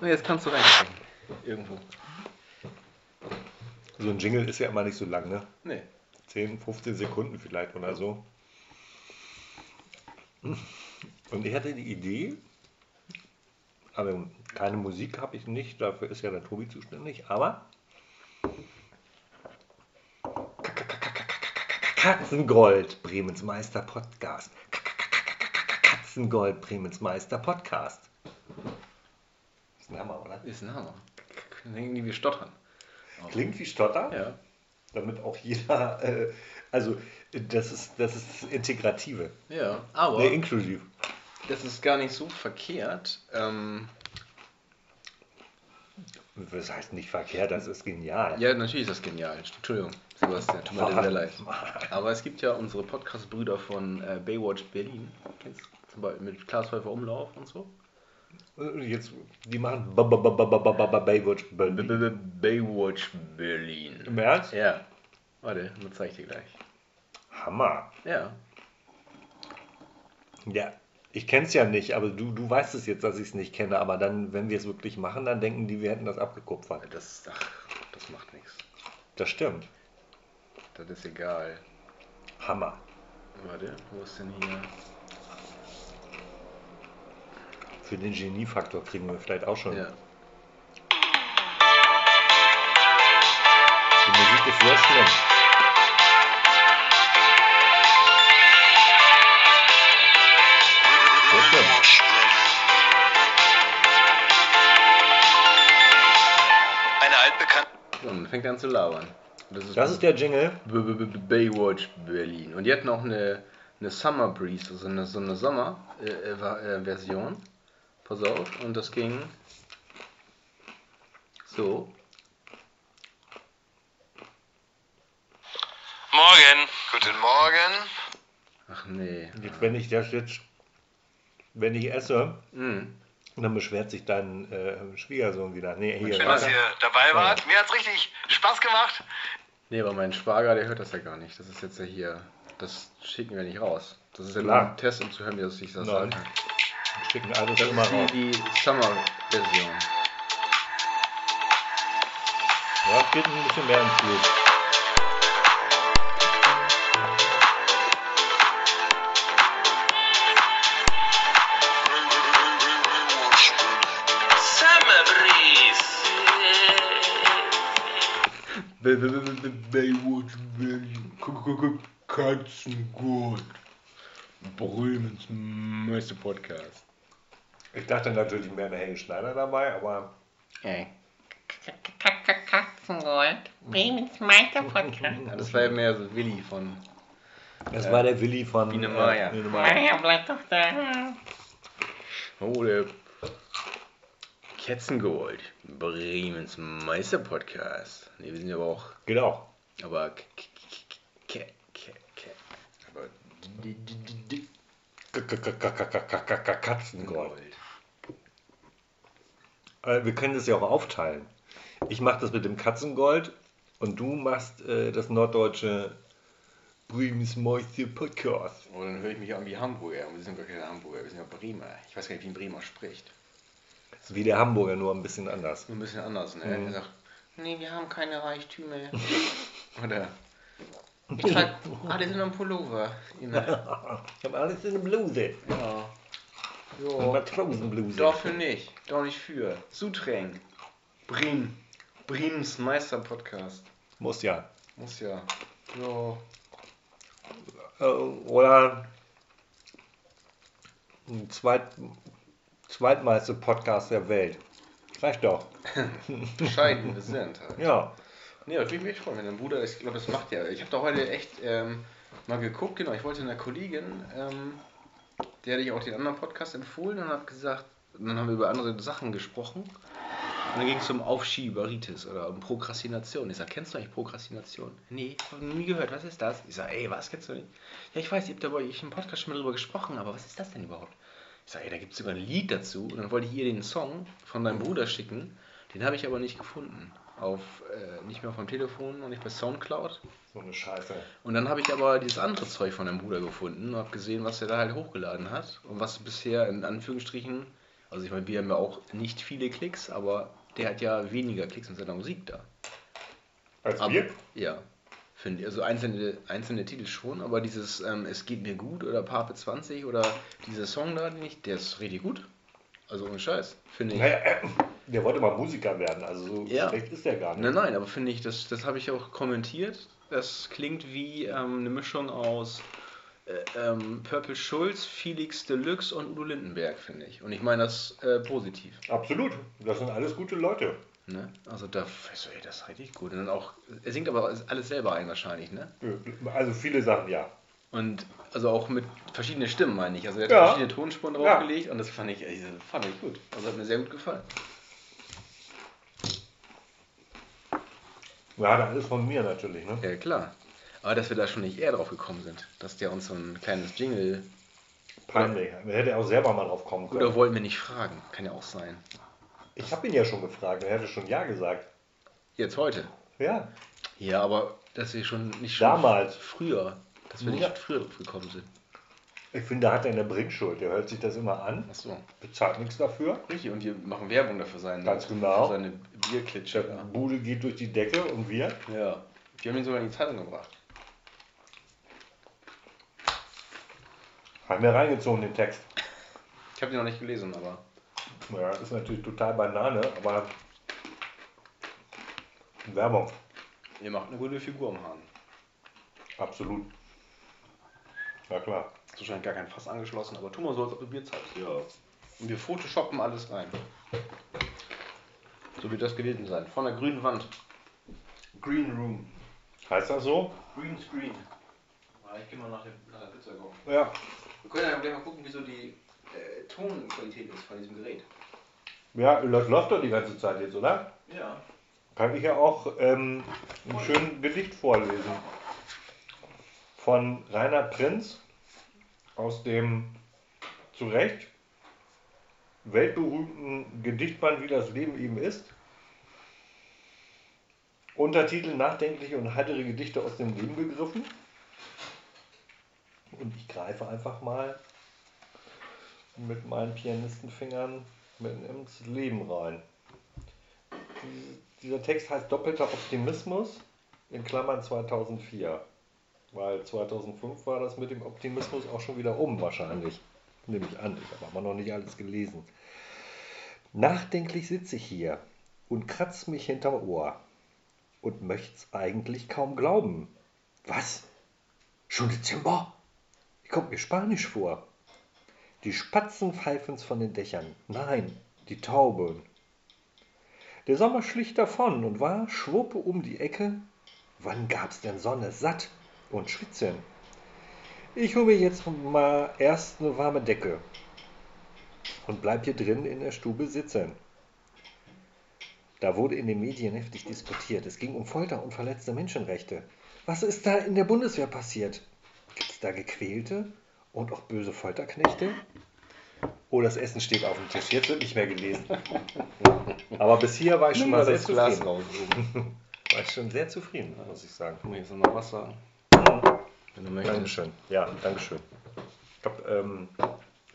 Und jetzt kannst du reinsprechen. Irgendwo. So ein Jingle ist ja immer nicht so lang, ne? Nee. 10, 15 Sekunden vielleicht oder so. Und ich hatte die Idee, aber keine Musik habe ich nicht, dafür ist ja der Tobi zuständig, aber Katzengold, Bremens Meister Podcast. Katzengold, Bremens Meister Podcast. Ist ein Hammer, oder? Ist ein Hammer. Denken wir stottern. Klingt wie Stotter? Ja. Damit auch jeder, äh, also das ist das ist Integrative. Ja, aber Nee, inklusiv. das ist gar nicht so verkehrt. Ähm, Das heißt nicht verkehrt, das ist genial. ja, natürlich ist das genial. Entschuldigung, Sebastian, tut mir sehr leid. Aber es gibt ja unsere Podcast-Brüder von äh, Baywatch Berlin. Kennst du zum Beispiel mit Klaas Häufer Umlauf und so? Äh, jetzt, die machen Baywatch Berlin. Baywatch Berlin. Im Ernst? Ja. Warte, dann zeige ich dir gleich. Hammer. Ja. Ja, ich kenne es ja nicht, aber du, du weißt es jetzt, dass ich es nicht kenne. Aber dann, wenn wir es wirklich machen, dann denken die, wir hätten das abgekupfert. Das, ach, das macht nichts. Das stimmt. Das ist egal. Hammer. Warte, wo ist denn hier? Für den Geniefaktor kriegen wir vielleicht auch schon. Ja. Die Musik ist sehr schlimm. Sehr schlimm. Eine altbekannte. So, und dann fängt an zu labern. Das ist, Das ist der Jingle. B- B- B- Baywatch Berlin. Und die hatten auch eine, eine Summer Breeze, also eine, so eine Sommer-Version. Pass auf, und das ging so. Morgen. Guten Morgen. Ach nee. Jetzt, wenn ich das jetzt, wenn ich esse, Hm. dann beschwert sich dein äh, Schwiegersohn wieder. Nee, hier. Schön, dass ihr dabei wart. Mir hat's richtig Spaß gemacht. Nee, aber mein Schwager, der hört das ja gar nicht. Das ist jetzt ja hier. Das schicken wir nicht raus. Das ist ja nur ein Test, um zu hören, wie das sich das Nein. anhört. Schicken Das immer ist raus. die, die Summer-Version. Ja, es geht ein bisschen mehr ins Blut. Summer Breeze. Baywatch Berlin. Katzengold. Brümens Meister Podcast. Ich dachte natürlich mehr an Helge Schneider dabei, aber. Okay. Katzengold, Bremens Meister von Katzengold. Das war ja mehr so Willi von. Das war der Willi von. Biene Maya. Biene Maya, bleib doch da. Oh, der Katzengold. Bremens Meisterpodcast. Ne, wir sind aber auch. Genau. Aber. Aber. Katzengold. Äh, Wir können das ja auch aufteilen. Ich mache das mit dem Katzengold und du machst äh, das norddeutsche Bremens Meister Podcast. Und dann höre ich mich an wie Hamburger. Und wir sind gar keine Hamburger, wir sind ja Bremer. Ich weiß gar nicht, wie ein Bremer spricht. Das ist wie der Hamburger, nur ein bisschen anders. Nur ein bisschen anders, ne? Mhm. Er sagt, Nee, wir haben keine Reichtümer. oder. Ich trage alles in einem Pullover. Immer. Ich habe alles in der Bluse. Ja. Ja. Matrosenbluse. Dafür nicht. Doch nicht für. Zuträgen. Bremen. Bremens Meister Podcast. Muss ja. Muss ja. Ja. Äh, Oder ein Zweit zweitmeiste Podcast der Welt. Reicht doch. Bescheiden wir sind halt. Ja. Nee, das würde ich mich echt freuen, wenn dein Bruder, ich glaube, das macht ja. Ich habe da heute echt ähm, mal geguckt, genau, ich wollte einer Kollegin, ähm, der hatte ich auch den anderen Podcast empfohlen und habe gesagt, und dann haben wir über andere Sachen gesprochen. Und dann ging es um Aufschieberitis oder um Prokrastination. Ich sage, kennst du eigentlich Prokrastination? Nee, hab nie gehört. Was ist das? Ich sage, ey, was kennst du nicht? Ja, ich weiß, ihr habt da bei euch im Podcast schon mal drüber gesprochen, aber was ist das denn überhaupt? Ich sage, ey, da gibt es sogar ein Lied dazu. Und dann wollte ich ihr den Song von deinem Bruder schicken. Den habe ich aber nicht gefunden. Auf, äh, nicht mehr auf dem Telefon und nicht bei Soundcloud. So eine Scheiße. Und dann habe ich aber dieses andere Zeug von deinem Bruder gefunden und habe gesehen, was er da halt hochgeladen hat und was bisher in Anführungsstrichen Also ich meine, wir haben ja auch nicht viele Klicks, aber der hat ja weniger Klicks in seiner Musik da. Als Aber, wir? Ja. Finde ich. Also einzelne, einzelne Titel schon, aber dieses ähm, Es geht mir gut oder Pape 20 oder dieser Song da, den ich, der ist richtig gut. Also ohne Scheiß, finde ich. Äh, der wollte mal Musiker werden, also so Ja. schlecht ist der gar nicht. Nein, nein, aber finde ich, das, das habe ich auch kommentiert. Das klingt wie ähm, eine Mischung aus äh, ähm, Purple Schulz, Felix Deluxe und Udo Lindenberg, finde ich. Und ich meine das äh, positiv. Absolut, das sind alles gute Leute. Ne? Also da, so, ey, das ist richtig gut. Und dann auch, er singt aber alles selber ein wahrscheinlich, ne? Also viele Sachen ja. Und also auch mit verschiedenen Stimmen, meine ich. Also er hat Ja. verschiedene Tonspuren draufgelegt und das fand ich, das fand ich gut. Also hat mir sehr gut gefallen. Ja, das alles von mir natürlich, ne? Ja, klar. Aber dass wir da schon nicht eher drauf gekommen sind, dass der uns so ein kleines Jingle. Peinlich. Man hätte auch selber mal drauf kommen können. Oder wollten wir nicht fragen? Kann ja auch sein. Ich habe ihn ja schon gefragt, er hätte schon Ja gesagt. Jetzt heute. Ja. Ja, aber dass wir schon nicht schon Damals. früher, dass wir nicht Ja. früher gekommen sind. Ich finde, da hat er eine Bringschuld. Der hört sich das immer an, Achso. bezahlt nichts dafür. Richtig, und wir machen Werbung dafür sein. Ganz genau. Für seine Bierklitsche. Die Bude geht durch die Decke und wir. Ja. Wir haben ihn sogar in die Zeitung gebracht. Haben wir reingezogen, den Text. Ich habe den noch nicht gelesen, aber. Ja, ist natürlich total Banane, aber Werbung. Ihr macht eine gute Figur am Hahn. Absolut. Ja klar. Ist wahrscheinlich gar kein Fass angeschlossen, aber tu mal so, als ob du Bier zahlst. Ja. Und wir photoshoppen alles rein. So wird das gewesen sein. Von der grünen Wand. Green Room. Heißt das so? Green Screen. Ja, ich gehe mal nach der, nach der Pizza kaufen. Ja. Wir können ja gleich mal gucken, wie so die äh, Tonqualität ist von diesem Gerät. Ja, das läuft doch die ganze Zeit jetzt, oder? Ja. Kann ich ja auch ähm, ein schönes Gedicht vorlesen. Von Rainer Prinz aus dem zu Recht weltberühmten Gedichtband Wie das Leben eben ist. Untertitel Nachdenkliche und heitere Gedichte aus dem Leben gegriffen. Und ich greife einfach mal mit meinen Pianistenfingern mitten ins Leben rein. Dieser Text heißt Doppelter Optimismus in Klammern 2004. Weil 2005 war das mit dem Optimismus auch schon wieder um wahrscheinlich. Nehme ich an, ich habe aber noch nicht alles gelesen. Nachdenklich sitze ich hier und kratz mich hinterm Ohr und möcht's eigentlich kaum glauben. Was? Schon Dezember? Kommt mir Spanisch vor. Die Spatzen pfeifen's von den Dächern. Nein, die Tauben. Der Sommer schlich davon und war schwuppe um die Ecke. Wann gab's denn Sonne satt und schwitzen? Ich hole mir jetzt mal erst eine warme Decke und bleib hier drin in der Stube sitzen. Da wurde in den Medien heftig diskutiert. Es ging um Folter und verletzte Menschenrechte. Was ist da in der Bundeswehr passiert? Gibt es da Gequälte und auch böse Folterknechte? Oh, das Essen steht auf dem Tisch. Jetzt wird nicht mehr gelesen. Aber bis hier war ich schon mal sehr zufrieden. raus. War ich schon sehr zufrieden, muss ich sagen. Guck mal, jetzt noch Wasser. Wenn du möchtest. Dankeschön. Ja, Dankeschön. Ich habe ähm,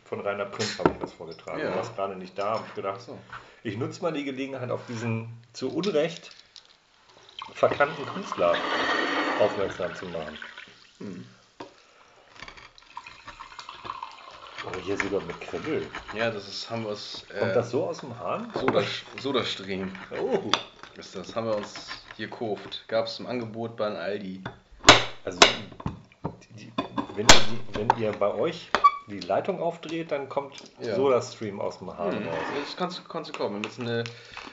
von Rainer Prinz habe ich was vorgetragen. Ja. Du warst gerade nicht da, habe ich gedacht, So. ich nutze mal die Gelegenheit, auf diesen zu Unrecht verkannten Künstler aufmerksam zu machen. Hm. Oh, hier sogar mit Kribbel. Ja, das ist, haben wir uns. Äh, Kommt das so aus dem Hahn? Soda, Sodastream Oh. ist das. Haben wir uns hier gekauft. Gab es im Angebot bei Aldi. Also, wenn, wenn ihr bei euch die Leitung aufdreht, dann kommt Ja. SodaStream aus dem Hahn Hm. raus. Das kannst, du- kannst du kommen. Jetzt eine,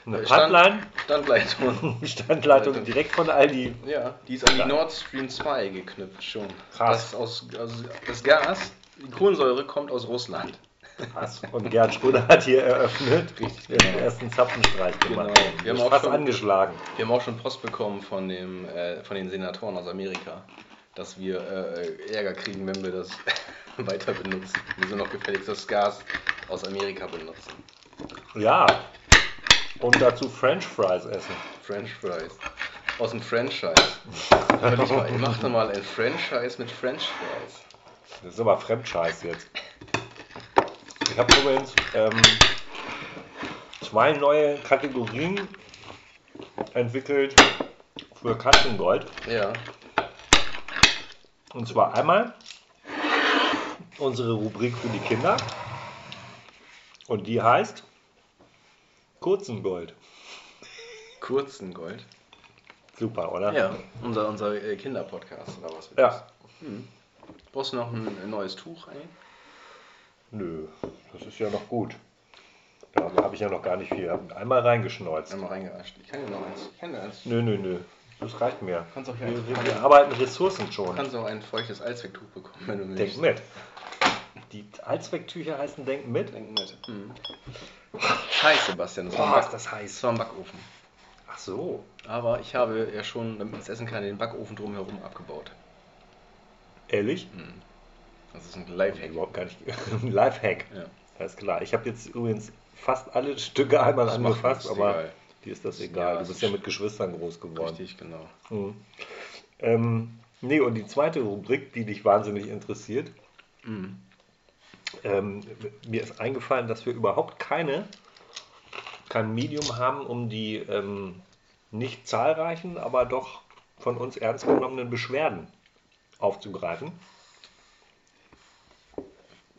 Eine äh, Pipeline? Standleitung. Standleitung direkt von Aldi. ja, die ist an die. Nord Stream 2 geknüpft schon. Krass. Das, ist aus, also das Gas, die Kohlensäure kommt aus Russland. Krass. Und Gerd Schröder hat hier eröffnet. Richtig, Den genau. ersten Zapfenstreich gemacht. Genau. Wir haben Ist auch fast schon- angeschlagen. Wir haben auch schon Post bekommen von, dem, äh, von den Senatoren aus Amerika, dass wir äh, Ärger kriegen, wenn wir das weiter benutzen. Wir sollen noch gefälligst das Gas aus Amerika benutzen. Ja. Und dazu French Fries essen. French Fries. Aus dem Franchise. Mal, ich mach doch mal ein Franchise mit French Fries. Das ist aber Fremdscheiß jetzt. Ich habe übrigens ähm, zwei neue Kategorien entwickelt für Katzengold. Ja. Und zwar einmal unsere Rubrik für die Kinder. Und die heißt Kurzengold. Kurzen Gold. Super, oder? Ja, unser, unser äh, Kinderpodcast oder was? Ja. das? Brauchst du noch ein, ein neues Tuch eigentlich? Nö, das ist ja noch gut. Da habe ich ja noch gar nicht viel. Einmal reingeschneuzt. Einmal reingeascht. Ich kann dir noch eins. Ich kann dir eins. Nö, nö, nö. Das reicht mir. Kannst auch hier Wir, wir, wir arbeiten Ressourcen schon. Du kannst auch ein feuchtes Allzwecktuch bekommen, wenn du Denk willst. mit. Die Allzwecktücher heißen Denk mit. Denk mit. Mhm. Scheiße, Sebastian. Das war, Boah, Back- ist das heiß. das war ein Backofen. Ach so. Aber ich habe ja schon, damit man es essen kann, den Backofen drumherum abgebaut. Ehrlich? Das ist ein Lifehack. Überhaupt gar nicht. Ein Lifehack. Ja. Alles klar. Ich habe jetzt übrigens fast alle Stücke einmal Das angefasst, aber egal. Dir ist das Ja, egal. das du bist ist ja mit Geschwistern groß geworden. Richtig, genau. Mhm. Ähm, nee, und die zweite Rubrik, die dich wahnsinnig interessiert, Mhm. ähm, mir ist eingefallen, dass wir überhaupt keine, kein Medium haben, um die ähm, nicht zahlreichen, aber doch von uns ernst genommenen Beschwerden aufzugreifen.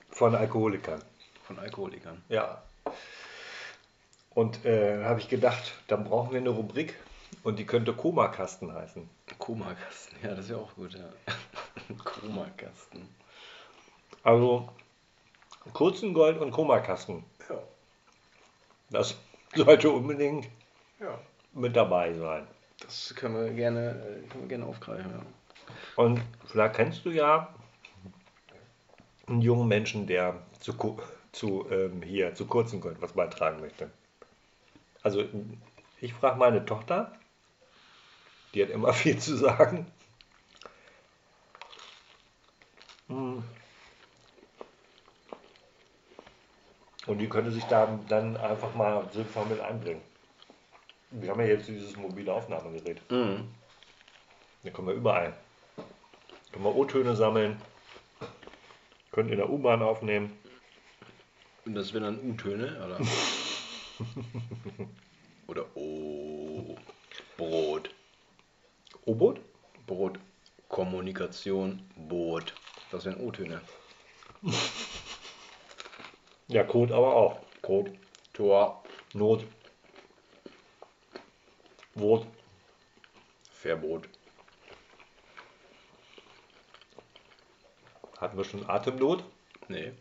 Von Alkoholikern. Von Alkoholikern. Ja. Und äh, habe ich gedacht, dann brauchen wir eine Rubrik und die könnte Koma-Kasten heißen. Koma-Kasten. Ja, das ist ja auch gut, ja. Koma-Kasten. Also Kurzengold und Koma-Kasten. Ja. Das sollte unbedingt Ja. mit dabei sein. Das können wir gerne, äh, können wir gerne aufgreifen, ja. Und vielleicht kennst du ja einen jungen Menschen, der zu, zu ähm, hier zu Kurzengold was beitragen möchte. Also ich frage meine Tochter, die hat immer viel zu sagen. Hm. Und die könnte sich da dann einfach mal sinnvoll mit einbringen. Wir haben ja jetzt dieses mobile Aufnahmegerät. Mhm. Da können wir überall. Können wir O-Töne sammeln. Können in der U-Bahn aufnehmen. Und das wären dann U-Töne, oder? oder O. Brot. O-Boot? Brot. Kommunikation. Boot. Das wären O-Töne. Ja, Code aber auch. Code. Tor. Not. Wort. Verbot. Hatten wir schon Atemnot? Nee.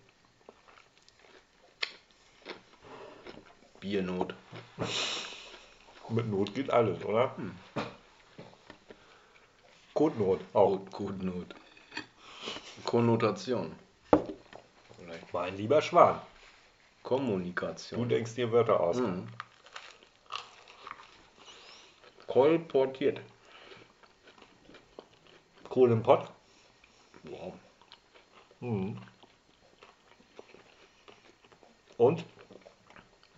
Biernot. Mit Not geht alles, oder? Codenot auch. Code, Codenot. Konnotation. Vielleicht. Mein lieber Schwan. Du Kommunikation. denkst dir Wörter aus. Mhm. Kolportiert. Kohl im Pott. Wow. Mhm. Und?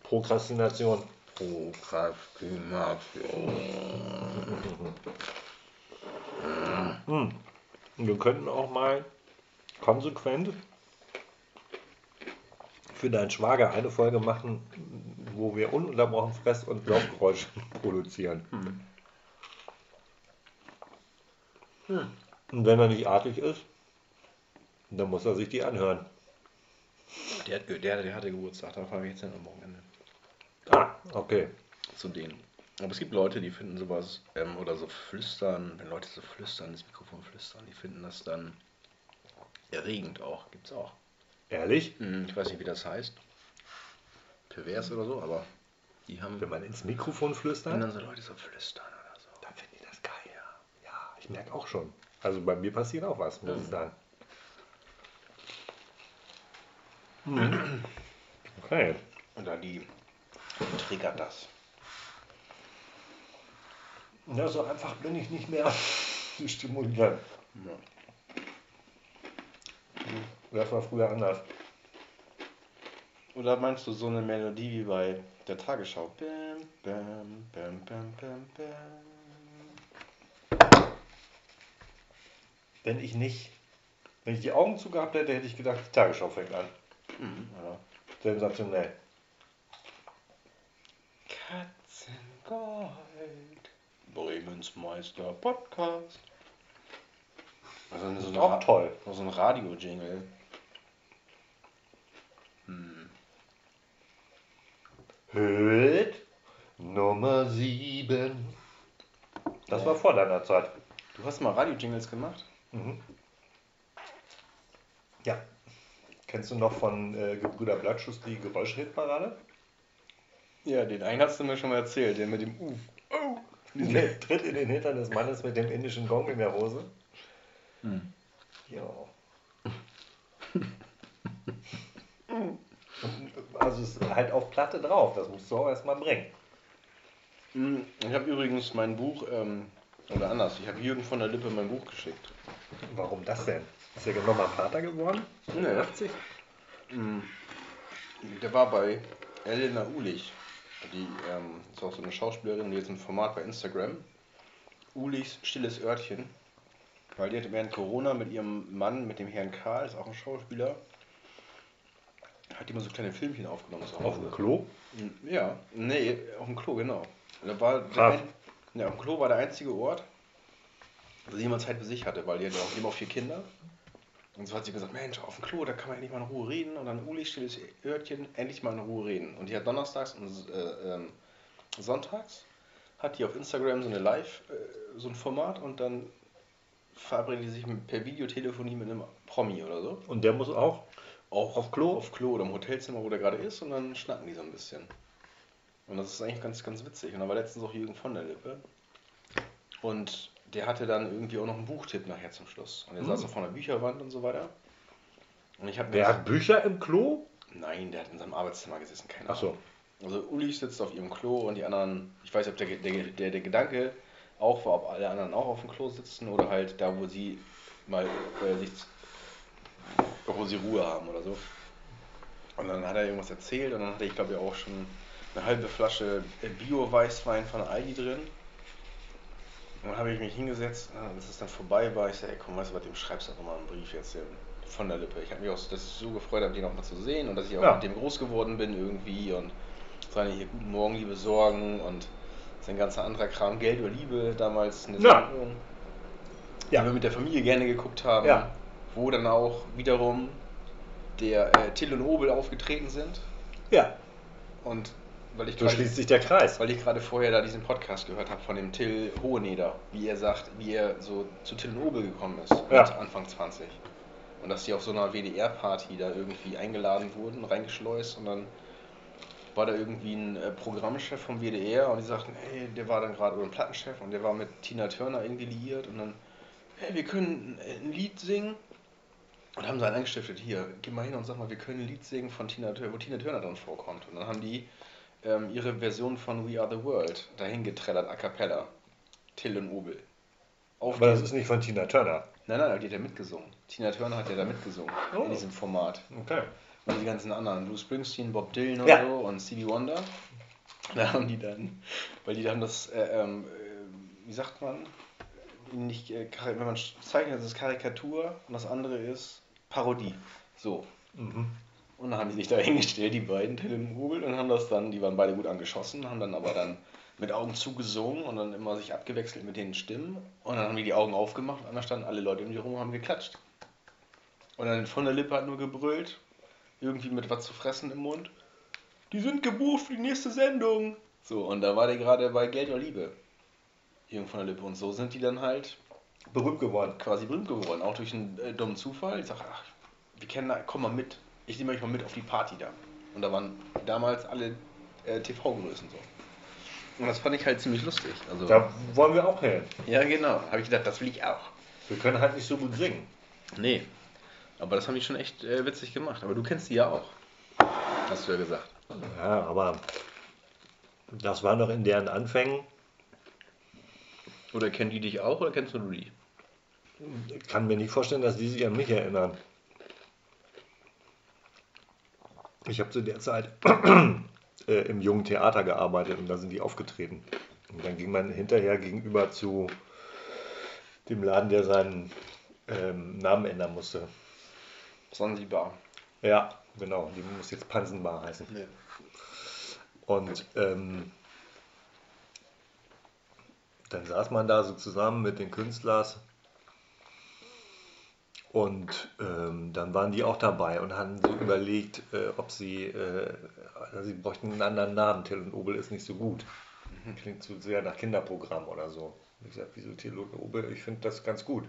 Prokrastination. Prokrastination. Und wir könnten auch mal konsequent für deinen Schwager eine Folge machen, wo wir ununterbrochen Fress- und Laufgeräusche produzieren. Und wenn er nicht artig ist, dann muss er sich die anhören. Der, hat, der, der hatte Geburtstag, da fahre ich jetzt hin am Wochenende. Ah, okay. Zu denen. Aber es gibt Leute, die finden sowas, ähm, oder so flüstern, wenn Leute so flüstern, das Mikrofon flüstern, die finden das dann erregend auch. Gibt's auch. Ehrlich? Hm, Ich weiß nicht, wie das heißt. Pervers oder so, aber die haben. Wenn man ins Mikrofon Wenn flüstert, dann so Leute so flüstern oder so. dann finden die das geil. Ja, ja ich merke auch schon. Also bei mir passiert auch was, muss ich sagen. Mhm. Okay. Oder die triggert das. Ja, so einfach bin ich nicht mehr zu stimulieren. Ja. Das war früher anders. Oder meinst du so eine Melodie wie bei der Tagesschau? Bam, bam, bam, bam, bam, bam. Wenn ich nicht, wenn ich die Augen zugehabt hätte, hätte ich gedacht, die Tagesschau fängt an. Mhm, ja. Sensationell. Katzengold. Bremens Meister Podcast. Also so Auch Ra- toll. So ein Radio-Jingle. Hüt Nummer 7. Das war vor deiner Zeit. Du hast mal Radio-Jingles gemacht? Ja. Kennst du noch von äh, Gebrüder Blattschuss die Geräuschhitparade? Ja, den einen hast du mir schon mal erzählt, der mit dem U. Der tritt in den Hintern des Mannes mit dem indischen Gong in der Hose. Ja. Also es ist halt auf Platte drauf, das musst du auch erstmal bringen. Hm, Ich habe übrigens mein Buch, ähm, oder anders, ich habe Jürgen von der Lippe mein Buch geschickt. Warum das denn? Ist er nochmal Vater geworden? Nee. 80? Der war bei Elena Ulich. Die ähm, ist auch so eine Schauspielerin, die jetzt ein Format bei Instagram. Ulichs stilles Örtchen. Weil die hat während Corona mit ihrem Mann, mit dem Herrn Karl, ist auch ein Schauspieler, hat die mal so kleine Filmchen aufgenommen Auf dem Klo? Ja, nee, auf dem Klo, genau. Da war der ja, auf dem Klo war der einzige Ort, wo sie jemand Zeit für sich hatte, weil die hat ja auch, auch vier Kinder. Und so hat sie gesagt, Mensch, auf dem Klo, da kann man endlich mal in Ruhe reden. Und dann Uli stilles Örtchen, endlich mal in Ruhe reden. Und die hat donnerstags und äh, ähm, sonntags hat die auf Instagram so eine Live, äh, so ein Format und dann verabredet die sich mit, per Videotelefonie mit einem Promi oder so. Und der muss auch? Auch auf Klo? Auf Klo oder im Hotelzimmer, wo der gerade ist und dann schnacken die so ein bisschen. Und das ist eigentlich ganz, ganz witzig. Und da war letztens auch Jürgen von der Lippe. Und der hatte dann irgendwie auch noch einen Buchtipp nachher zum Schluss. Und er saß auch vor einer Bücherwand und so weiter. Und ich habe Der hat Bücher im Klo? Nein, der hat in seinem Arbeitszimmer gesessen, keine Ach so. Ahnung. Also Uli sitzt auf ihrem Klo und die anderen, ich weiß nicht, ob der, der, der, der Gedanke auch war, ob alle anderen auch auf dem Klo sitzen oder halt da, wo sie mal äh, sich, wo sie Ruhe haben oder so. Und dann hat er irgendwas erzählt und dann hatte ich glaube ich auch schon eine halbe Flasche äh, Bio-Weißwein von Aldi drin. Und dann habe ich mich hingesetzt, ah, bis es dann vorbei war. Ich sage, ey, komm, weißt du was, dem schreibst du doch mal einen Brief jetzt dem, von der Lippe. Ich habe mich auch ich so gefreut habe, den auch mal zu sehen und dass ich auch Ja. mit dem groß geworden bin irgendwie und seine hier Guten Morgen, liebe Sorgen und sein ganzer anderer Kram, Geld oder Liebe, damals eine Ja. Sendung, Ja. die wir mit der Familie gerne geguckt haben, Ja. wo dann auch wiederum der äh, Till und Obel aufgetreten sind Ja. und weil ich So gerade- schließt sich der Kreis. weil ich gerade vorher da diesen Podcast gehört habe von dem Till Hoheneder, wie er sagt, wie er so zu Till und Obel gekommen ist, Ja. Anfang 20. Und dass die auf so einer WDR-Party da irgendwie eingeladen wurden, reingeschleust und dann war da irgendwie ein äh, Programmchef vom WDR und die sagten, hey, der war dann gerade, oder ein Plattenchef und der war mit Tina Turner irgendwie liiert und dann, hey, wir können ein Lied singen. Und haben sie einen angestiftet, hier, geh mal hin und sag mal, wir können ein Lied singen von Tina Turner, wo Tina Turner drin vorkommt. Und dann haben die ähm, ihre Version von We Are the World dahin getrellert, a cappella. Till und Obel. Auf Aber das ist nicht von Tina Turner. Nein, nein, die hat ja mitgesungen. Tina Turner hat ja da mitgesungen Oh. in diesem Format. Okay. Und die ganzen anderen, Bruce Springsteen, Bob Dylan und Ja. so und Stevie Wonder. Da haben die dann, weil die dann das, äh, ähm, äh, wie sagt man, nicht, äh, wenn man zeichnet, das ist Karikatur und das andere ist Parodie. So. Mhm. Und dann haben die sich da hingestellt, die beiden, Till und haben das dann, die waren beide gut angeschossen, haben dann aber dann mit Augen zugesungen und dann immer sich abgewechselt mit den Stimmen. Und dann haben die die Augen aufgemacht und dann standen alle Leute um die rum und haben geklatscht. Und dann von der Lippe hat nur gebrüllt, irgendwie mit was zu fressen im Mund. Die sind gebucht für die nächste Sendung. So, und da war der gerade bei Geld oder Liebe. Jürgen von der Lippe. Und so sind die dann halt Berühmt geworden. quasi berühmt geworden, auch durch einen äh, dummen Zufall. Ich sag, ach, wir kennen da, komm mal mit. Ich nehme euch mal mit auf die Party da. Und da waren damals alle äh, TV-Größen so. Und das fand ich halt ziemlich lustig. Also, Da wollen wir auch hin. ja, genau. Habe ich gedacht, das will ich auch. Wir können halt nicht so gut singen. Nee. Aber das haben die schon echt äh, witzig gemacht. Aber du kennst die ja auch. Hast du ja gesagt. Ja, aber das war noch in deren Anfängen. Oder kennen die dich auch oder kennst du die? Ich kann mir nicht vorstellen, dass die sich an mich erinnern. Ich habe zu der Zeit äh, im jungen Theater gearbeitet und da sind die aufgetreten. Und dann ging man hinterher gegenüber zu dem Laden, der seinen ähm, Namen ändern musste. Sansibar. Ja, genau. Die muss jetzt Pansenbar heißen. Nee. Und ähm, dann saß man da so zusammen mit den Künstlers und ähm, dann waren die auch dabei und hatten so überlegt, äh, ob sie, äh, also sie bräuchten einen anderen Namen. Till und Obel ist nicht so gut. Klingt zu sehr nach Kinderprogramm oder so. Ich gesagt, wieso Till und Obel? Ich finde das ganz gut.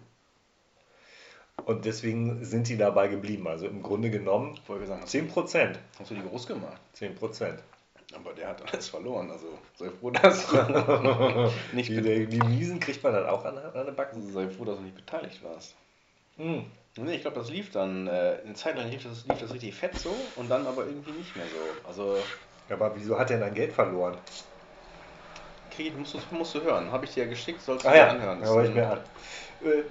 Und deswegen sind die dabei geblieben. Also im Grunde genommen hast, 10 Prozent. hast du die groß gemacht? 10 Prozent. Aber der hat alles verloren. Also sei froh, dass du nicht, Die, die Miesen kriegt man dann auch an, an den Backen. sei froh, dass du nicht beteiligt warst. Hm. Nee, ich glaube, das lief dann, äh, eine Zeit lang lief das, lief das richtig fett so und dann aber irgendwie nicht mehr so. Also, Aber wieso hat er dann Geld verloren? Krieg, musst du, musst du hören. Habe ich dir ja geschickt, sollst du Ah dir ja, anhören. höre ich mir an. Äh,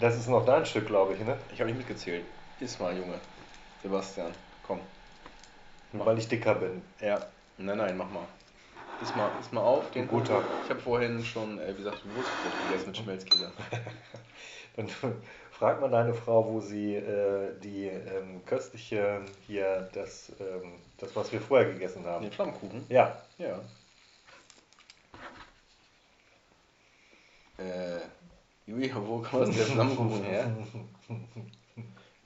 Das ist noch dein Stück, glaube ich, ne? Ich habe nicht mitgezählt. Iss mal, Junge. Sebastian, komm. Weil ich dicker bin. Ja, nein, nein, mach mal. Iss mal, iss mal auf. Den Guter. Ich habe vorhin schon, äh, wie gesagt, Wurstbrot gegessen mit Schmelzkäse. Dann fragt man deine Frau, wo sie äh, die ähm, köstliche hier, das, ähm, das, was wir vorher gegessen haben. Den Flammkuchen? Ja, Ja. Äh, Julia, wo kommt der Flammkuchen her?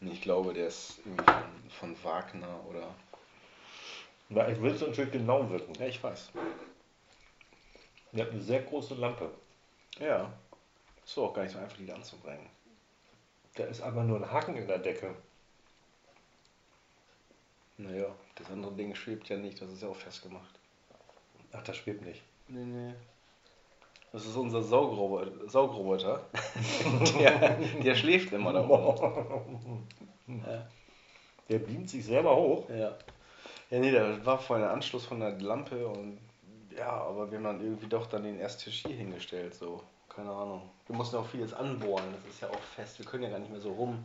Ich glaube, der ist irgendwie von, von Wagner oder. Na, ich will es natürlich genau wissen. Ja, ich weiß. Der hat eine sehr große Lampe. Ja. Ist doch auch gar nicht so einfach, die da anzubringen. Da ist einfach nur ein Haken in der Decke. Naja, das andere Ding schwebt ja nicht, das ist ja auch festgemacht. Ach, das schwebt nicht. Nee, nee. Das ist unser Saugroboter. Saugroboter. der, der schläft immer da oben. Ja. Der beamt sich selber hoch. Ja. Ja, nee, da war vorhin ein Anschluss von der Lampe und ja, aber wir haben dann irgendwie doch dann den Ersttisch hier hingestellt, so. Keine Ahnung. Wir mussten auch vieles anbohren, das ist ja auch fest. Wir können ja gar nicht mehr so rum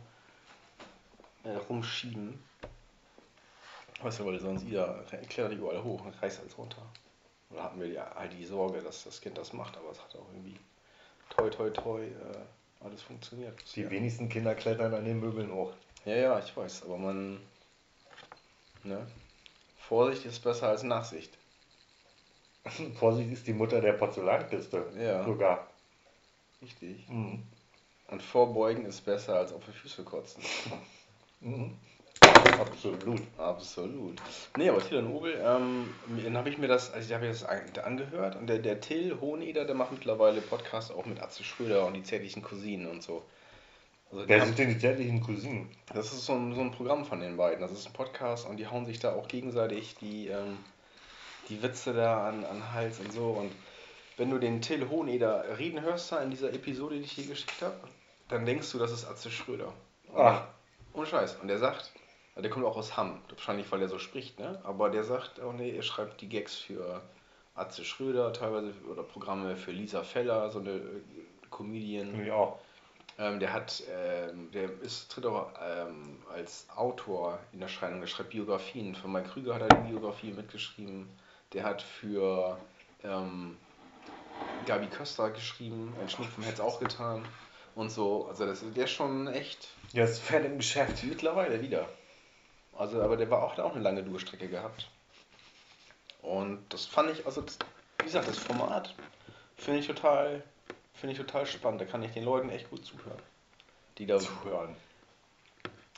äh, rumschieben. Weißt du, weil sonst Ida klettert die überall hoch und reißt alles runter. Und da hatten wir ja all die Sorge, dass das Kind das macht, aber es hat auch irgendwie toi toi toi äh, alles funktioniert. Die bisher. wenigsten Kinder klettern an den Möbeln hoch. Ja, ja, ich weiß, aber man. Ne? Vorsicht ist besser als Nachsicht. Vorsicht ist die Mutter der Porzellankiste. Ja. Sogar. Richtig. Mhm. Und vorbeugen ist besser als auf die Füße kotzen. Mhm. Absolut. Absolut. Nee, aber Till und Obel, ähm, dann habe ich mir das, also ich habe mir das an- angehört und der, der Till Hoheneder, der macht mittlerweile Podcast auch mit Atze Schröder und die zärtlichen Cousinen und so. Also haben- sind die zärtlichen Cousinen? Das ist so ein, so ein Programm von den beiden. Das ist ein Podcast und die hauen sich da auch gegenseitig die, ähm, die Witze da an, an Hals und so. Und wenn du den Till Hoheneder reden hörst da in dieser Episode, die ich dir geschickt habe, dann denkst du, das ist Atze Schröder. Ach. Ohne Scheiß. Und der sagt, der kommt auch aus Hamm, wahrscheinlich weil er so spricht, ne? Aber der sagt, oh nee, er schreibt die Gags für Atze Schröder teilweise oder Programme für Lisa Feller, so eine äh, Comedian. Auch. Ähm, der hat, ähm, der ist, tritt auch ähm, als Autor in Erscheinung. Der schreibt Biografien. Für Mike Krüger hat er die Biografie mitgeschrieben. Der hat für ähm, Gabi Köster geschrieben. Ein Schnupfen hätte es auch getan. Und so. Also das, der ist schon echt Der ist fett im Geschäft. mittlerweile wieder. Also, aber der war auch, der auch eine lange Durststrecke gehabt. Und das fand ich, also das, wie gesagt, das Format finde ich total, finde ich total spannend. Da kann ich den Leuten echt gut zuhören. Die da Zuhören.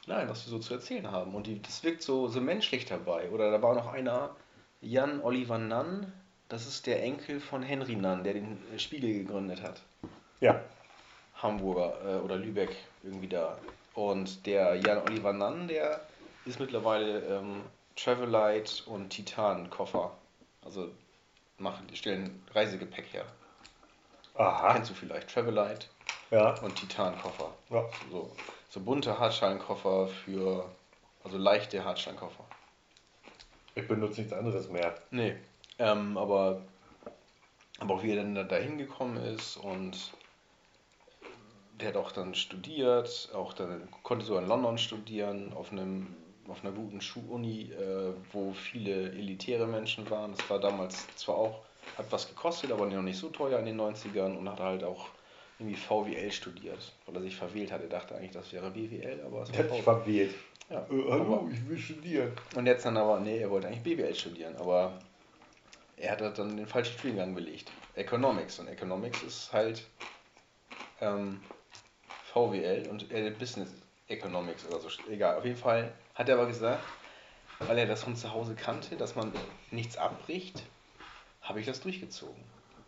Nein, was sie so zu erzählen haben. Und die, das wirkt so, so menschlich dabei. Oder da war noch einer, Jan Oliver Nann, das ist der Enkel von Henry Nann, der den äh, Spiegel gegründet hat. Ja. Hamburger äh, oder Lübeck irgendwie da. Und der Jan Oliver Nann, der ist mittlerweile ähm, Travelite und Titan-Koffer. Also machen, die stellen Reisegepäck her. Aha. Kennst du vielleicht Travelite Ja. und Titan-Koffer. ja. So, so bunte Hartschalenkoffer für, also leichte Hartschalenkoffer. Ich benutze nichts anderes mehr. Nee, ähm, aber, aber auch wie er dann da dahin gekommen ist und der hat auch dann studiert, auch dann konnte so in London studieren, auf einem auf einer guten Schuluni, äh, wo viele elitäre Menschen waren. Das war damals zwar auch, hat was gekostet, aber noch nicht so teuer in den 90ern und hat halt auch irgendwie VWL studiert, weil er sich verwählt hat. Er dachte eigentlich, das wäre BWL, aber es Der hat war sich verwählt. Ja, Äh, hallo, aber- ich will studieren. und jetzt dann aber, nee, er wollte eigentlich BWL studieren, aber er hat dann den falschen Studiengang belegt. Economics. Und Economics ist halt ähm, VWL und äh, Business Economics oder so. Egal, auf jeden Fall hat er aber gesagt, weil er das von zu Hause kannte, dass man nichts abbricht, habe ich das durchgezogen.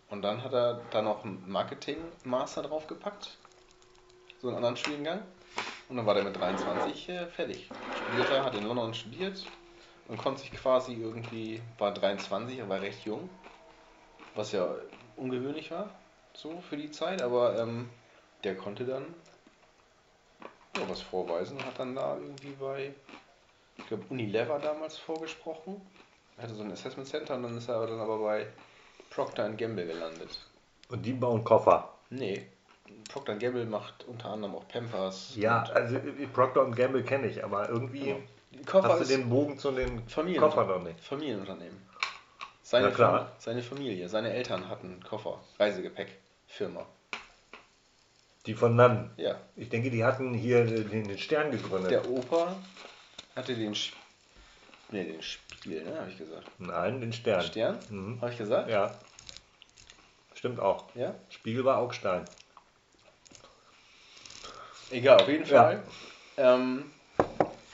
Und dann hat er da noch einen Marketing-Master draufgepackt, so einen anderen Studiengang. Und dann war der mit 23 äh, fertig. Studiert er, hat in London studiert und konnte sich quasi irgendwie, war 23, er war recht jung, was ja ungewöhnlich war, so für die Zeit, aber ähm, der konnte dann ja, was vorweisen hat dann da irgendwie bei, ich glaube, Unilever damals vorgesprochen. Er hatte so ein Assessment Center und dann ist er dann aber bei Procter Gamble gelandet. Und die bauen Koffer. Nee, Procter Gamble macht unter anderem auch Pampers. Ja, also äh, Procter Gamble kenne ich, aber irgendwie Ja. Koffer hast du den Bogen zu den Familien Koffern noch nicht. Familienunternehmen. Seine, Na klar. Seine Familie, seine Eltern hatten Koffer, Reisegepäck, Firma. Die von Nannen. Ja, Ich denke, die hatten hier den, den Stern gegründet. der Opa hatte den, Nee, den Spiegel, ne, habe ich gesagt. Nein, den Stern. Stern, Mhm. habe ich gesagt? Ja. Stimmt auch. Ja? Spiegel war Augstein. Egal, auf jeden Ja. Fall. Ähm,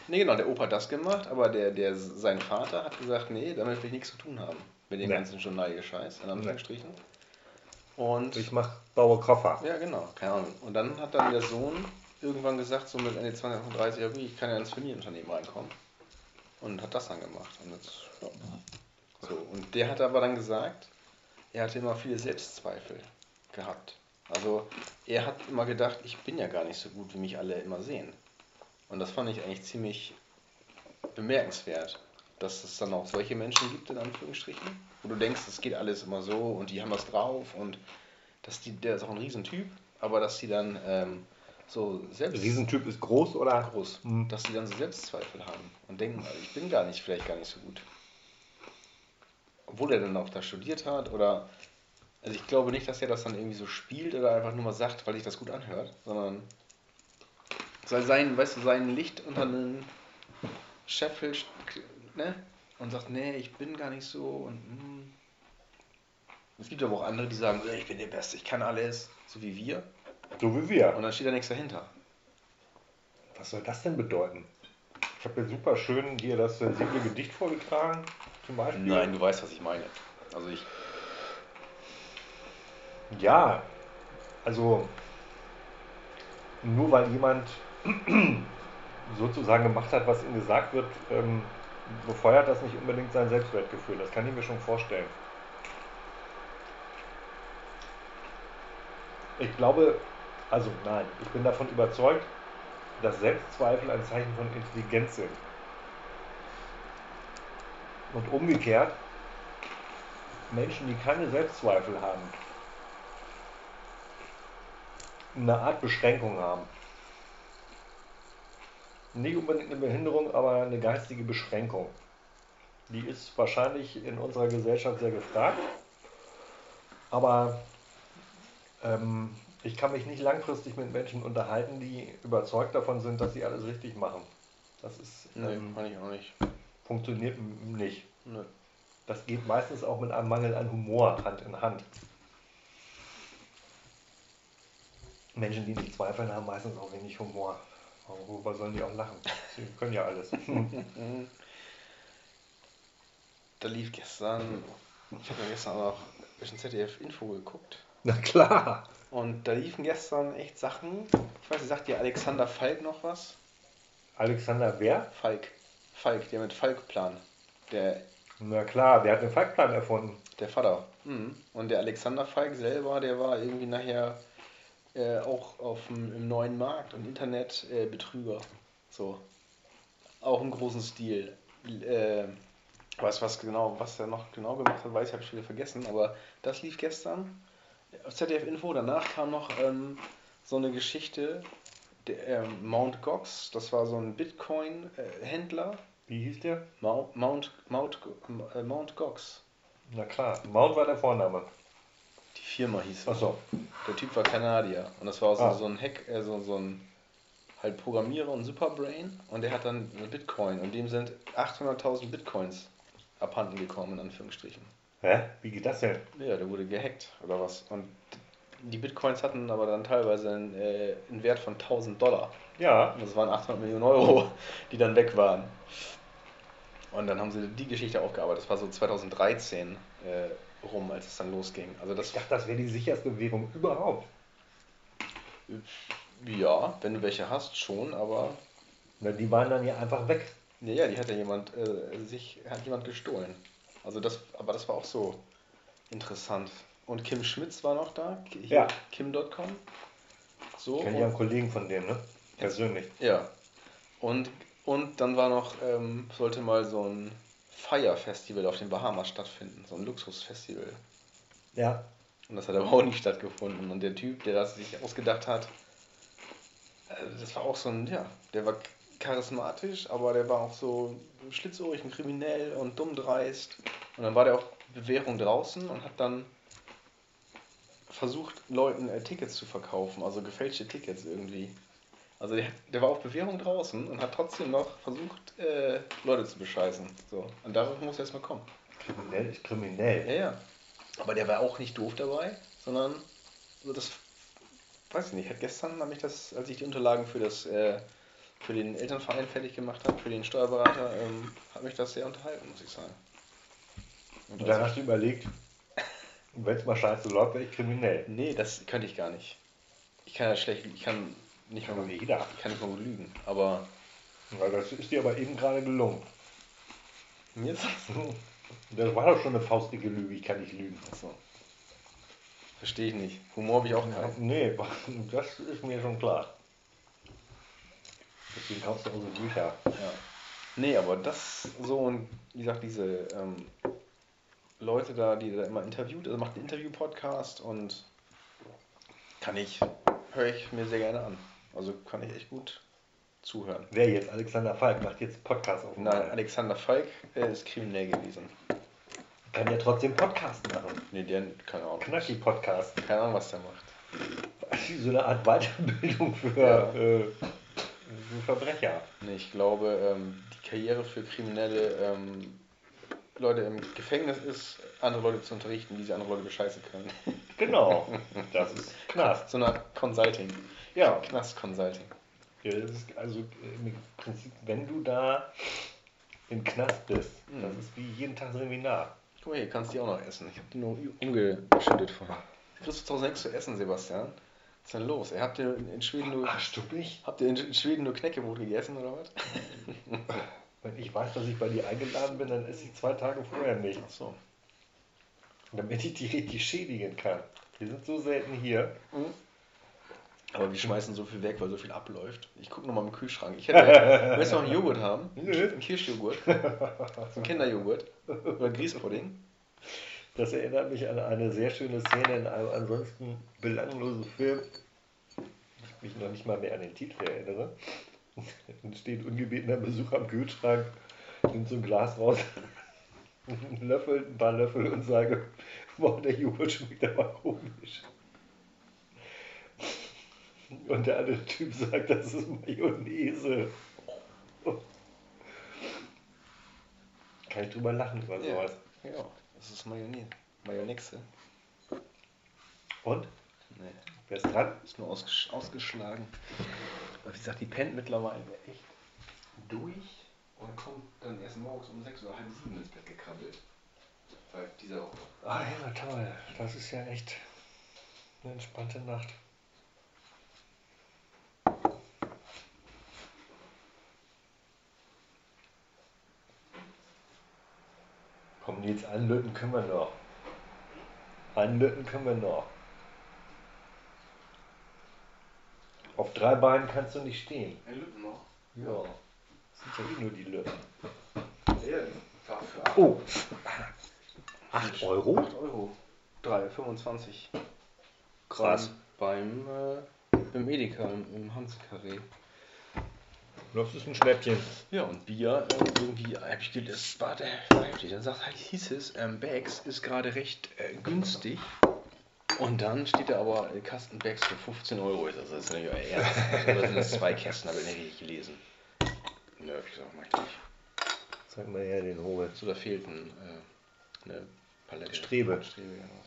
nee, genau, der Opa hat das gemacht, aber der, der, sein Vater hat gesagt, nee, damit will ich nichts zu tun haben. Mit dem Nee. ganzen Journalgescheiß, in Anführungsstrichen. Und, Ich mach, baue Koffer. ja, genau, keine Ahnung. Und dann hat dann der Sohn irgendwann gesagt, so mit Ende 20, 30, ja, wie, ich kann ja ins Familienunternehmen reinkommen. Und hat das dann gemacht. Und jetzt, ja. So, und der hat aber dann gesagt, er hatte immer viele Selbstzweifel gehabt. Also er hat immer gedacht, ich bin ja gar nicht so gut, wie mich alle immer sehen. Und das fand ich eigentlich ziemlich bemerkenswert, dass es dann auch solche Menschen gibt, in Anführungsstrichen, wo du denkst, es geht alles immer so und die haben das drauf und dass die, der ist auch ein Riesentyp, aber dass die dann ähm, so selbst Riesentyp ist groß oder? groß, Mhm. dass die dann so Selbstzweifel haben und denken, also ich bin gar nicht, vielleicht gar nicht so gut. Obwohl er dann auch da studiert hat oder, also ich glaube nicht, dass er das dann irgendwie so spielt oder einfach nur mal sagt, weil sich das gut anhört, sondern soll sein, weißt du, sein Licht unter einen Scheffel, ne? Und sagt, nee, ich bin gar nicht so und hm. Es gibt aber auch andere, die sagen, ich bin der Beste, ich kann alles, so wie wir. So wie wir. Und dann steht da nichts dahinter. Was soll das denn bedeuten? Ich habe ja super schön hier das sensible Gedicht vorgetragen. Zum Beispiel. Nein, du weißt, was ich meine. Also ich, Ja, also nur weil jemand sozusagen gemacht hat, was ihm gesagt wird, ähm, befeuert das nicht unbedingt sein Selbstwertgefühl. Das kann ich mir schon vorstellen. Ich glaube, also nein, ich bin davon überzeugt, dass Selbstzweifel ein Zeichen von Intelligenz sind. Und umgekehrt, Menschen, die keine Selbstzweifel haben, eine Art Beschränkung haben. Nicht unbedingt eine Behinderung, aber eine geistige Beschränkung. Die ist wahrscheinlich in unserer Gesellschaft sehr gefragt. Aber ähm, ich kann mich nicht langfristig mit Menschen unterhalten, die überzeugt davon sind, dass sie alles richtig machen. Das ist, nee, ähm, kann ich auch nicht. funktioniert nicht. Nö. Das geht meistens auch mit einem Mangel an Humor Hand in Hand. Menschen, die nicht zweifeln, haben meistens auch wenig Humor. Worüber sollen die auch lachen? Sie können ja alles. Da lief gestern, ich habe ja gestern auch ein ZDF Info geguckt. Na klar. Und da liefen gestern echt Sachen. Ich weiß nicht, sagt dir Alexander Falk noch was? Alexander wer? Falk. Falk, der mit Falkplan. Der, Na klar, der hat den Falkplan erfunden. der Vater. Mhm. Und der Alexander Falk selber, der war irgendwie nachher äh, auch auf dem, im neuen Markt und Internet äh, Betrüger. So. Auch im großen Stil. Äh, weiß was genau, was er noch genau gemacht hat, weiß ich, habe ich wieder vergessen, aber das lief gestern auf ZDF Info. Danach kam noch ähm, so eine Geschichte, der, ähm, Mount Gox, das war so ein Bitcoin-Händler. Wie hieß der? Mount, Mount, Mount, äh, Mount Gox. Na klar, Mount war der Vorname. Die Firma hieß so. Achso. Der Typ war Kanadier und das war so, Ah. so ein Hack, äh, so, so ein halt Programmierer und Superbrain und der hat dann eine Bitcoin und dem sind 800.000 Bitcoins abhanden gekommen, in Anführungsstrichen. Hä? Wie geht das denn? Ja, der wurde gehackt oder was. Und die Bitcoins hatten aber dann teilweise einen, äh, einen Wert von 1000 Dollar. Ja. Und das waren 800 Millionen Euro, die dann weg waren. Und dann haben sie die Geschichte aufgearbeitet. Das war so 2013 äh, rum, als es dann losging. Also das Ich dachte, das wäre die sicherste Währung überhaupt. ja, wenn du welche hast, schon, aber Na, die waren dann ja einfach weg. ja, ja die hat ja jemand äh, sich hat jemand gestohlen. Also das, aber das war auch so interessant. Und Kim Schmitz war noch da, hier, Ja. Kim.com. So. Ich kenne ja einen Kollegen von dem, ne? Persönlich. Ja. Und, und dann war noch, ähm, sollte mal so ein Fire-Festival auf den Bahamas stattfinden, so ein Luxusfestival. Ja. Und das hat aber auch nicht stattgefunden. Und der Typ, der das sich ausgedacht hat, äh, das war auch so ein, ja, der war charismatisch, aber der war auch so schlitzohrig und kriminell und dumm dreist. Und dann war der auf Bewährung draußen und hat dann versucht, Leuten äh, Tickets zu verkaufen, also gefälschte Tickets irgendwie. Also der, der war auf Bewährung draußen und hat trotzdem noch versucht, äh, Leute zu bescheißen. So. Und darauf muss er erstmal kommen. Kriminell ist kriminell. Ja, ja. Aber der war auch nicht doof dabei, sondern so das, weiß ich nicht, hat gestern, habe ich das, als ich die Unterlagen für das, äh, für den Elternverein fertig gemacht habe, für den Steuerberater, ähm, hat mich das sehr unterhalten, muss ich sagen. Und Und dann hast du überlegt, wenn es mal scheiße läuft, wäre ich kriminell. nee, das könnte ich gar nicht. Ich kann ja schlecht, ich kann nicht mal, doch jeder. ich kann nicht mal gut lügen, aber Ja, das ist dir aber eben gerade gelungen. mir ist das Das war doch schon eine faustige Lüge, ich kann nicht lügen. so. Verstehe ich nicht. Humor habe ich auch keinen. Nee, das ist mir schon klar. Deswegen kaufst du unsere Bücher. Ja. Nee, aber das so und wie gesagt, diese ähm, Leute da, die da immer interviewt, also macht einen Interview-Podcast und kann ich, höre ich mir sehr gerne an. Also kann ich echt gut zuhören. Wer jetzt? Alexander Falk macht jetzt Podcast auf Nein. Alexander Falk äh, ist kriminell gewesen. Kann ja trotzdem Podcast machen. Nee, der, keine Ahnung. Knacki-Podcast. Keine Ahnung, was der macht. So eine Art Weiterbildung für, Ja. äh, für Verbrecher. Nee, ich glaube, ähm, die Karriere für kriminelle ähm, Leute im Gefängnis ist, andere Leute zu unterrichten, wie sie andere Leute bescheißen können. Genau. Das ist Knast. So eine Consulting. Ja. Knast-Consulting. Ja, also im Prinzip, wenn du da im Knast bist, das ist wie jeden Tag Seminar. Guck mal, hier kannst du die auch noch essen. Ich habe die nur umgeschüttet vorher. Kriegst du doch nichts zu essen, Sebastian? Was ist denn los? Habt ihr in Schweden nur, Ach, du mich? habt ihr in Schweden nur Knäckebrot gegessen oder was? Wenn ich weiß, dass ich bei dir eingeladen bin, dann esse ich zwei Tage vorher nicht. Ach so. Damit ich die richtig schädigen kann. Wir sind so selten hier. Aber wir schmeißen so viel weg, weil so viel abläuft. Ich gucke nochmal im Kühlschrank. Ich hätte, willst du noch einen Joghurt haben? Nö. Einen Kirschjoghurt? Einen Kinderjoghurt? Oder Grießpudding? Das erinnert mich an eine sehr schöne Szene in einem ansonsten belanglosen Film. Ich mich noch nicht mal mehr an den Titel erinnere. Dann steht ungebetener Besuch am Kühlschrank, nimmt so ein Glas raus, einen Löffel, ein paar Löffel und sage, boah, der Joghurt schmeckt aber komisch. Und der andere Typ sagt, das ist Mayonnaise. Kann ich drüber lachen über Ja. sowas. Ja, das ist Mayonnaise. Mayonnaise. Und? Nee. Wer ist dran? Ist nur ausgesch ausgeschlagen. Aber wie gesagt, die pennt mittlerweile echt durch und kommt dann erst morgens um 6 oder halb 7 ins Bett gekrabbelt. Weil dieser Ah ja, toll. Das ist ja echt eine entspannte Nacht. Komm, Nils, anlöten können wir noch. Anlöten können wir noch. Auf drei Beinen kannst du nicht stehen. ein Lütten noch. Ja. Das sind ja eh nur die 8 Oh! 8 Euro? 8 Euro. 3,25. Krass. Beim, äh, beim Edeka im, im Hanskarree. Das ist ein Schnäppchen. Ja, und Bier, äh, irgendwie, hab ich gelesen, das war der heftig. Dann sagt, halt, hieß es, ähm, Bags ist gerade recht äh, günstig. Und dann steht da aber äh, Kasten Bags für 15 Euro. Sag, Das ist nicht euer Ernst. Also, Oder sind das zwei Kästen, habe ich nicht richtig gelesen. Nö, hab ich gesagt, mach ich nicht. Zeig mal her den Hobel. So, da fehlt ein, äh, eine Palette. Strebe. Strebe, genau.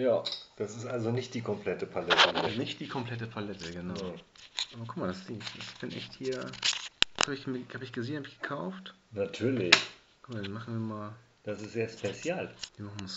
Ja, das ist also nicht die komplette Palette. hier. Nicht die komplette Palette, genau. Ja. Aber guck mal, das Ding, ich bin echt hier. Das habe ich, hab ich gesehen, habe ich gekauft. Natürlich. Guck mal, den machen wir mal. Das ist sehr spezial. Wir machen